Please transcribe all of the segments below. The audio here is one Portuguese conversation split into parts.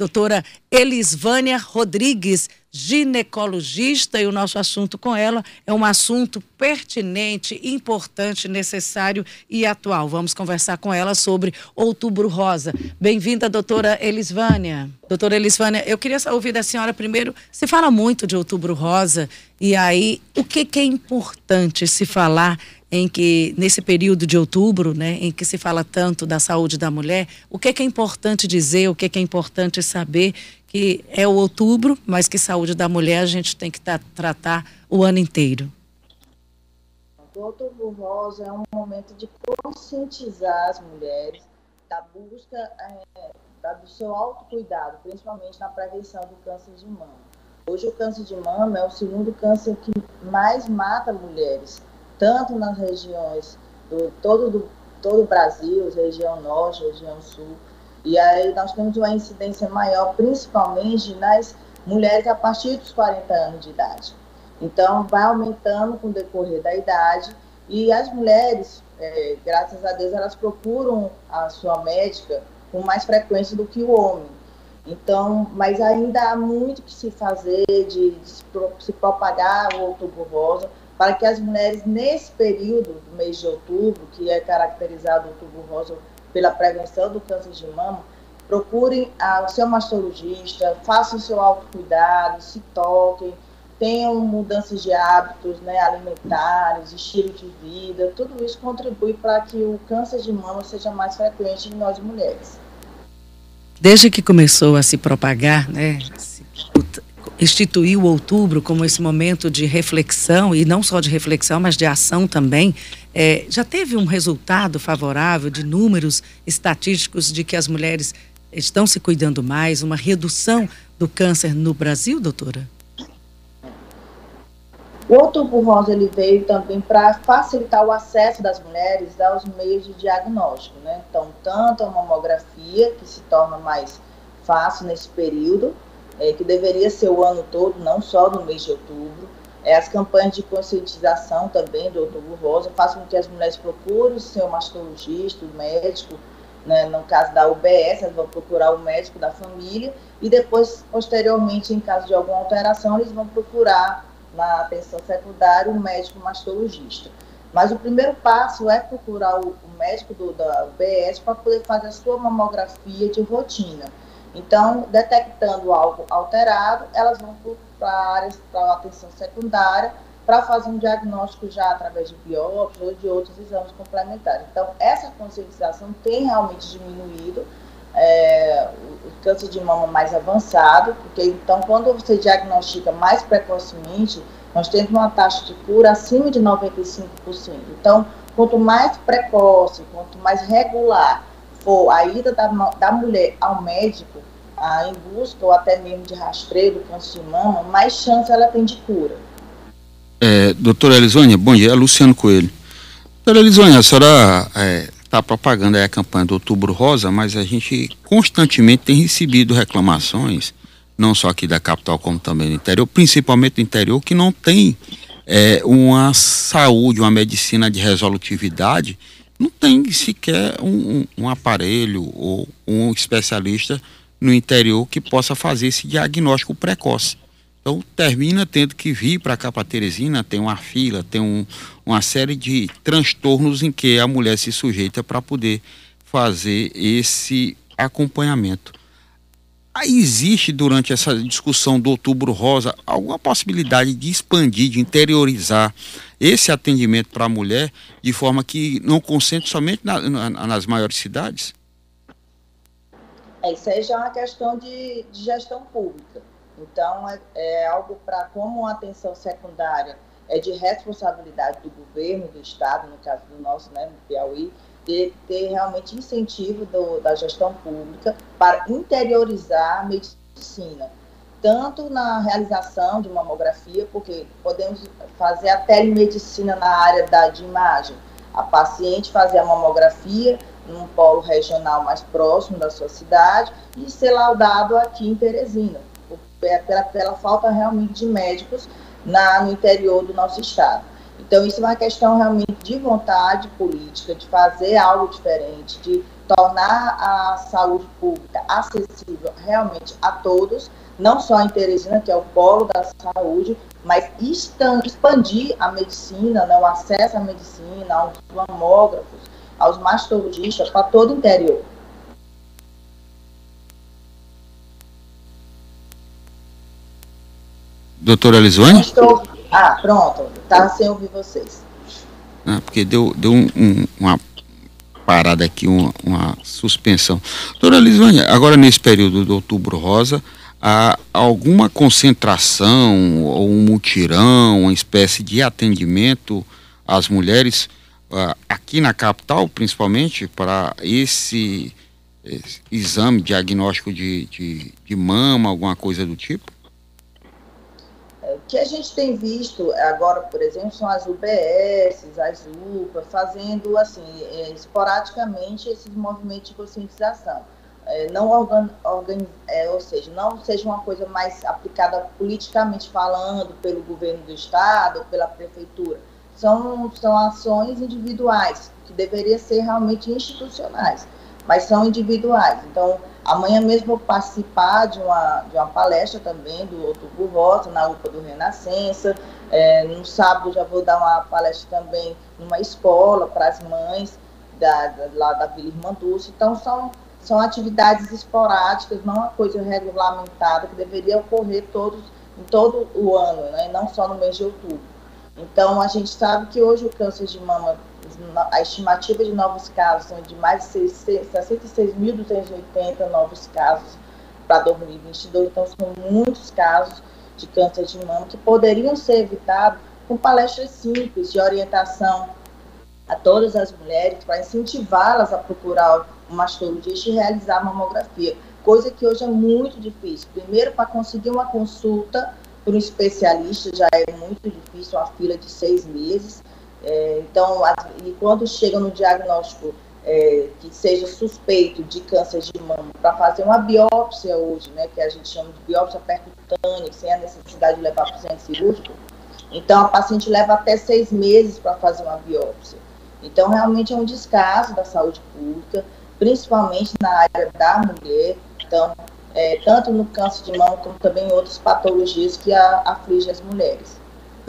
doutora Elisvânia Rodrigues, ginecologista, e o nosso assunto com ela é um assunto pertinente, importante, necessário e atual. Vamos conversar com ela sobre Outubro Rosa. Bem-vinda, doutora Elisvânia. Doutora Elisvânia, eu queria ouvir da senhora primeiro, se fala muito de Outubro Rosa, e aí, o que, que é importante se falar em que nesse período de outubro, né, em que se fala tanto da saúde da mulher, o que é, que é importante dizer, o que é, que é importante saber que é o outubro, mas que saúde da mulher a gente tem que tá, tratar o ano inteiro. O outubro rosa é um momento de conscientizar as mulheres da busca é, da, do seu autocuidado, principalmente na prevenção do câncer de mama. Hoje o câncer de mama é o segundo câncer que mais mata mulheres tanto nas regiões do todo, do, todo o Brasil, região norte, região sul. E aí nós temos uma incidência maior, principalmente nas mulheres a partir dos 40 anos de idade. Então, vai aumentando com o decorrer da idade e as mulheres, é, graças a Deus, elas procuram a sua médica com mais frequência do que o homem. Então, mas ainda há muito que se fazer de, de se, se propagar o outubro rosa, para que as mulheres, nesse período do mês de outubro, que é caracterizado outubro rosa pela prevenção do câncer de mama, procurem o seu mastologista, façam o seu autocuidado, se toquem, tenham mudanças de hábitos né, alimentares, estilo de vida, tudo isso contribui para que o câncer de mama seja mais frequente em nós mulheres. Desde que começou a se propagar, né, instituiu outubro como esse momento de reflexão, e não só de reflexão, mas de ação também, é, já teve um resultado favorável de números estatísticos de que as mulheres estão se cuidando mais, uma redução do câncer no Brasil, doutora? O Outubro Rosa ele veio também para facilitar o acesso das mulheres aos meios de diagnóstico, né? Então, tanto a mamografia, que se torna mais fácil nesse período, é, que deveria ser o ano todo, não só no mês de outubro. É, as campanhas de conscientização também do Outubro Rosa fazem com que as mulheres procurem o seu mastologista, o médico, né, no caso da UBS, elas vão procurar o médico da família e depois, posteriormente, em caso de alguma alteração, eles vão procurar na atenção secundária o médico mastologista. Mas o primeiro passo é procurar o, médico do, da UBS para poder fazer a sua mamografia de rotina. Então, detectando algo alterado, elas vão para áreas para atenção secundária para fazer um diagnóstico já através de biópsia ou de outros exames complementares. Então, essa conscientização tem realmente diminuído é, o câncer de mama mais avançado, porque então, quando você diagnostica mais precocemente, nós temos uma taxa de cura acima de 95%. Então, quanto mais precoce, quanto mais regular for a ida da, da mulher ao médico a, em busca ou até mesmo de rastreio do câncer de mama, mais chance ela tem de cura. É, doutora Elisônia, bom dia, é Luciano Coelho. Doutora Elisônia, a senhora está é, tá propagando a campanha do Outubro Rosa, mas a gente constantemente tem recebido reclamações, não só aqui da capital, como também no interior, principalmente no interior, que não tem é, uma saúde, uma medicina de resolutividade não tem sequer um, um, aparelho ou um especialista no interior que possa fazer esse diagnóstico precoce. Então termina tendo que vir para cá para Teresina, tem uma fila, tem um, uma série de transtornos em que a mulher se sujeita para poder fazer esse acompanhamento. Aí existe durante essa discussão do Outubro Rosa alguma possibilidade de expandir, de interiorizar esse atendimento para a mulher de forma que não concentre somente na, na, nas maiores cidades? É, isso aí já é uma questão de, de gestão pública. Então, é, é algo para, como a atenção secundária é de responsabilidade do governo, do Estado, no caso do nosso, né, no Piauí, de ter realmente incentivo do, da gestão pública para interiorizar a medicina, tanto na realização de mamografia, porque podemos fazer a telemedicina na área da, de imagem, a paciente fazer a mamografia num polo regional mais próximo da sua cidade e ser laudado aqui em Teresina, pela, pela falta realmente de médicos na, no interior do nosso estado. Então, isso é uma questão realmente de vontade política, de fazer algo diferente, de tornar a saúde pública acessível realmente a todos, não só em Teresina, que é o polo da saúde, mas expandir a medicina, né, o acesso à medicina, aos mamógrafos, aos mastologistas, para todo o interior. Doutora Elisone? Estou... Ah, pronto. Estava sem ouvir vocês. Ah, porque deu, deu um, um, uma parada aqui, uma, uma suspensão. Doutora Elisone, agora nesse período do Outubro Rosa, há alguma concentração ou um mutirão, uma espécie de atendimento às mulheres uh, aqui na capital, principalmente, para esse, esse exame diagnóstico de, de, de mama, alguma coisa do tipo? Que a gente tem visto agora, por exemplo, são as UBS, as UPA, fazendo assim, é, esporadicamente esses movimentos de conscientização. É, não organ, organ, é, ou seja, não seja uma coisa mais aplicada politicamente falando pelo governo do estado, ou pela prefeitura. São, são ações individuais, que deveriam ser realmente institucionais, mas são individuais. Então, Amanhã mesmo vou participar de uma, de uma palestra também do Outubro Rosa, na UPA do Renascença. É, no sábado já vou dar uma palestra também numa escola para as mães da, da, lá da Vila Irmã Dulce. Então, são, são atividades esporádicas, não uma coisa regulamentada, que deveria ocorrer todos, em todo o ano, né? não só no mês de outubro. Então, a gente sabe que hoje o câncer de mama a estimativa de novos casos são de mais de 66.280 novos casos para 2022, então são muitos casos de câncer de mama que poderiam ser evitados com palestras simples de orientação a todas as mulheres para incentivá-las a procurar um mastologista e realizar mamografia, coisa que hoje é muito difícil. Primeiro, para conseguir uma consulta por um especialista já é muito difícil, uma fila de seis meses. É, então, a, e quando chega no diagnóstico é, que seja suspeito de câncer de mama, para fazer uma biópsia hoje, né, que a gente chama de biópsia percutânea, sem a necessidade de levar para o centro cirúrgico, então a paciente leva até seis meses para fazer uma biópsia. Então, realmente é um descaso da saúde pública, principalmente na área da mulher, então, é, tanto no câncer de mama como também em outras patologias que a, afligem as mulheres.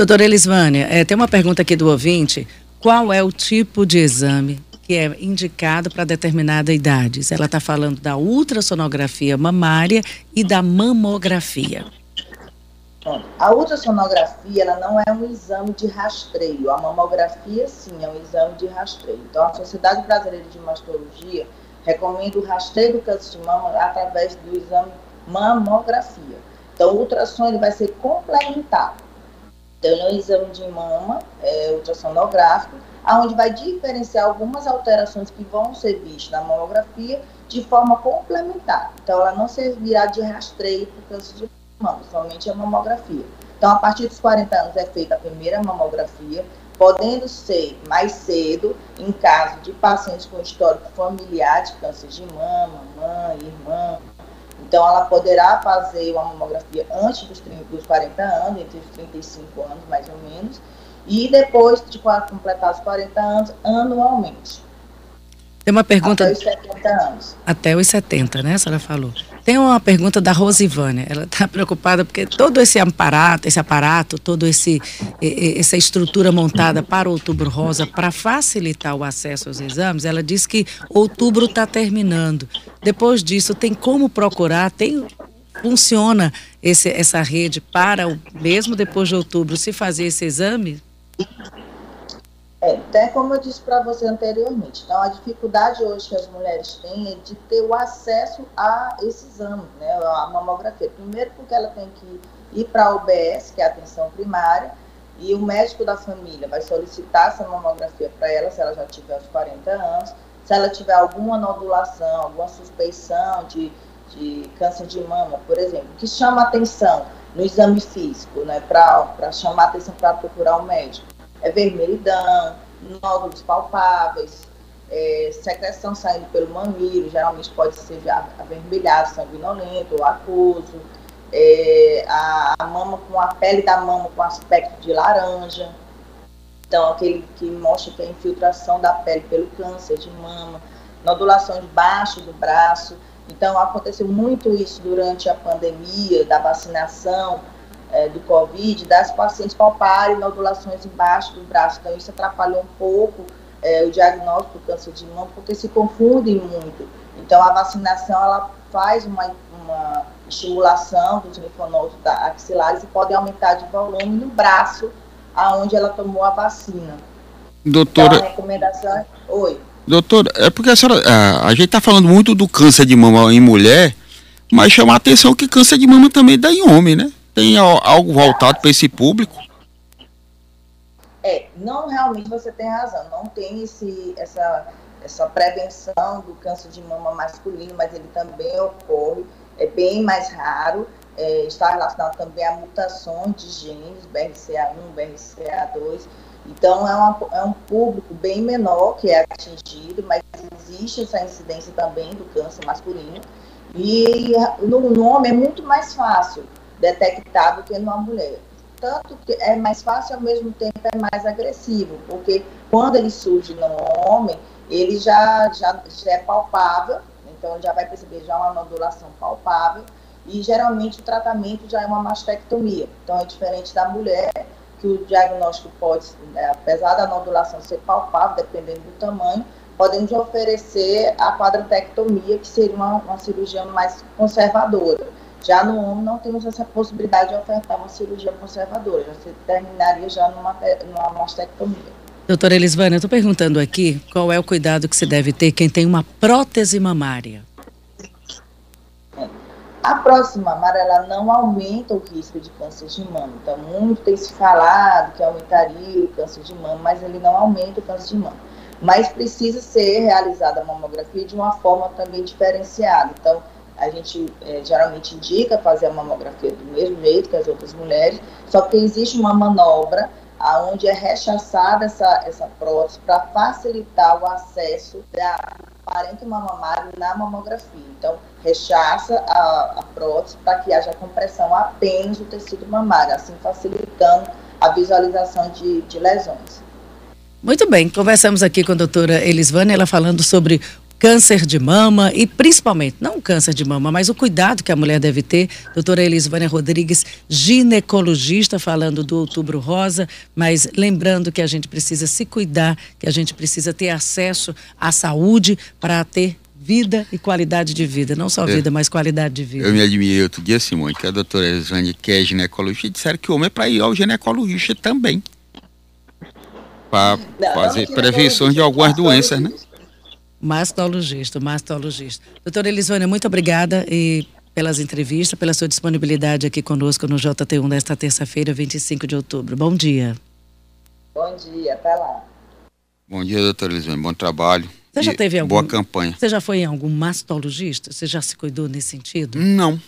Doutora Elisvânia, é, tem uma pergunta aqui do ouvinte. Qual é o tipo de exame que é indicado para determinada idade? Ela está falando da ultrassonografia mamária e da mamografia. A ultrassonografia ela não é um exame de rastreio. A mamografia, sim, é um exame de rastreio. Então, a Sociedade Brasileira de Mastologia recomenda o rastreio do câncer de mama através do exame mamografia. Então, o ultrassom ele vai ser complementado. Então, um exame de mama é, ultrassonográfico, onde vai diferenciar algumas alterações que vão ser vistas na mamografia de forma complementar. Então, ela não servirá de rastreio para o câncer de mama, somente a mamografia. Então, a partir dos 40 anos é feita a primeira mamografia, podendo ser mais cedo, em caso de pacientes com histórico familiar de câncer de mama, mãe, irmã, então, ela poderá fazer uma mamografia antes dos, 30, dos 40 anos, entre os 35 anos, mais ou menos, e depois de completar os 40 anos, anualmente. Tem uma pergunta. Até os 70 anos. Até os 70, né? A senhora falou. Tem uma pergunta da Rosivânia. Ela está preocupada porque todo esse aparato, esse aparato, todo esse essa estrutura montada para Outubro Rosa para facilitar o acesso aos exames, ela diz que outubro está terminando. Depois disso, tem como procurar? Tem funciona esse, essa rede para o mesmo depois de outubro se fazer esse exame? É, até como eu disse para você anteriormente, então a dificuldade hoje que as mulheres têm é de ter o acesso a esse exame, né, a mamografia. Primeiro porque ela tem que ir para a UBS, que é a atenção primária, e o médico da família vai solicitar essa mamografia para ela, se ela já tiver os 40 anos, se ela tiver alguma nodulação, alguma suspeição de, de câncer de mama, por exemplo, que chama atenção no exame físico, né, para chamar atenção para procurar o um médico é vermelhidão, nódulos palpáveis, é, secreção saindo pelo mamilo, geralmente pode ser avermelhado, sanguinolento ou aquoso, é, a, a, mama com a pele da mama com aspecto de laranja. Então, aquele que mostra que a infiltração da pele pelo câncer de mama, nodulação debaixo do braço. Então, aconteceu muito isso durante a pandemia, da vacinação é, do Covid, das pacientes palparem nodulações embaixo do braço. Então, isso atrapalhou um pouco é, o diagnóstico do câncer de mama, porque se confundem muito. Então, a vacinação, ela faz uma, uma estimulação dos linfonodos axilares e pode aumentar de volume no braço aonde ela tomou a vacina. Doutora. Então, a recomendação é. Oi. Doutora, é porque a senhora. A, a gente está falando muito do câncer de mama em mulher, mas chama a atenção que câncer de mama também dá em homem, né? Tem algo voltado para esse público? É, não realmente você tem razão, não tem esse, essa, essa prevenção do câncer de mama masculino, mas ele também ocorre, é bem mais raro, é, está relacionado também a mutações de genes, BRCA1, BRCA2. Então, é, uma, é um público bem menor que é atingido, mas existe essa incidência também do câncer masculino. E no, no homem é muito mais fácil detectar do que numa mulher. Tanto que é mais fácil, ao mesmo tempo é mais agressivo, porque quando ele surge no homem, ele já, já, já é palpável, então já vai perceber já uma nodulação palpável, e geralmente o tratamento já é uma mastectomia. Então é diferente da mulher, que o diagnóstico pode, né, apesar da nodulação ser palpável, dependendo do tamanho, podemos oferecer a quadratectomia, que seria uma, uma cirurgia mais conservadora. Já no homem não temos essa possibilidade de ofertar uma cirurgia conservadora, já se terminaria já numa, numa mastectomia. Doutora Elisvânia, eu estou perguntando aqui qual é o cuidado que se deve ter quem tem uma prótese mamária. A próxima amarela não aumenta o risco de câncer de mama. Então, muito tem se falado que aumentaria o câncer de mama, mas ele não aumenta o câncer de mama. Mas precisa ser realizada a mamografia de uma forma também diferenciada. Então, a gente é, geralmente indica fazer a mamografia do mesmo jeito que as outras mulheres, só que existe uma manobra aonde é rechaçada essa, essa prótese para facilitar o acesso da parênquima mamário na mamografia. Então, rechaça a, a prótese para que haja compressão apenas do tecido mamário, assim facilitando a visualização de, de lesões. Muito bem, conversamos aqui com a doutora Elisvânia, ela falando sobre câncer de mama e principalmente, não câncer de mama, mas o cuidado que a mulher deve ter. Doutora Elisvânia Rodrigues, ginecologista, falando do outubro rosa, mas lembrando que a gente precisa se cuidar, que a gente precisa ter acesso à saúde para ter vida e qualidade de vida, não só vida, mas qualidade de vida. Eu me admirei outro dia, Simone, que a doutora Elisvânia, que é ginecologista, disseram que o homem é para ir ao ginecologista também. Para fazer prevenções de algumas doenças, né? Mastologista, mastologista. Doutora Elisônia, muito obrigada e pelas entrevistas, pela sua disponibilidade aqui conosco no JT1 desta terça-feira, 25 de outubro. Bom dia. Bom dia, até lá. Bom dia, doutora Elisônia, bom trabalho. Você já teve algum... Boa campanha. Você já foi em algum mastologista? Você já se cuidou nesse sentido? Não.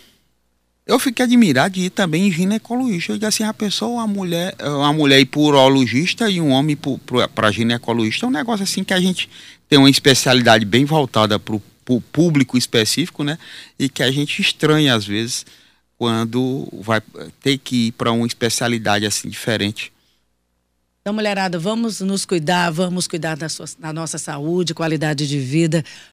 Eu fiquei admirado de ir também em ginecologista. Eu disse assim, a pessoa, a mulher, uma mulher ir por urologista e um homem para ginecologista é um negócio assim que a gente tem uma especialidade bem voltada para o público específico, né? E que a gente estranha às vezes quando vai ter que ir para uma especialidade assim diferente. Então, mulherada, vamos nos cuidar, vamos cuidar da, sua, da nossa saúde, qualidade de vida.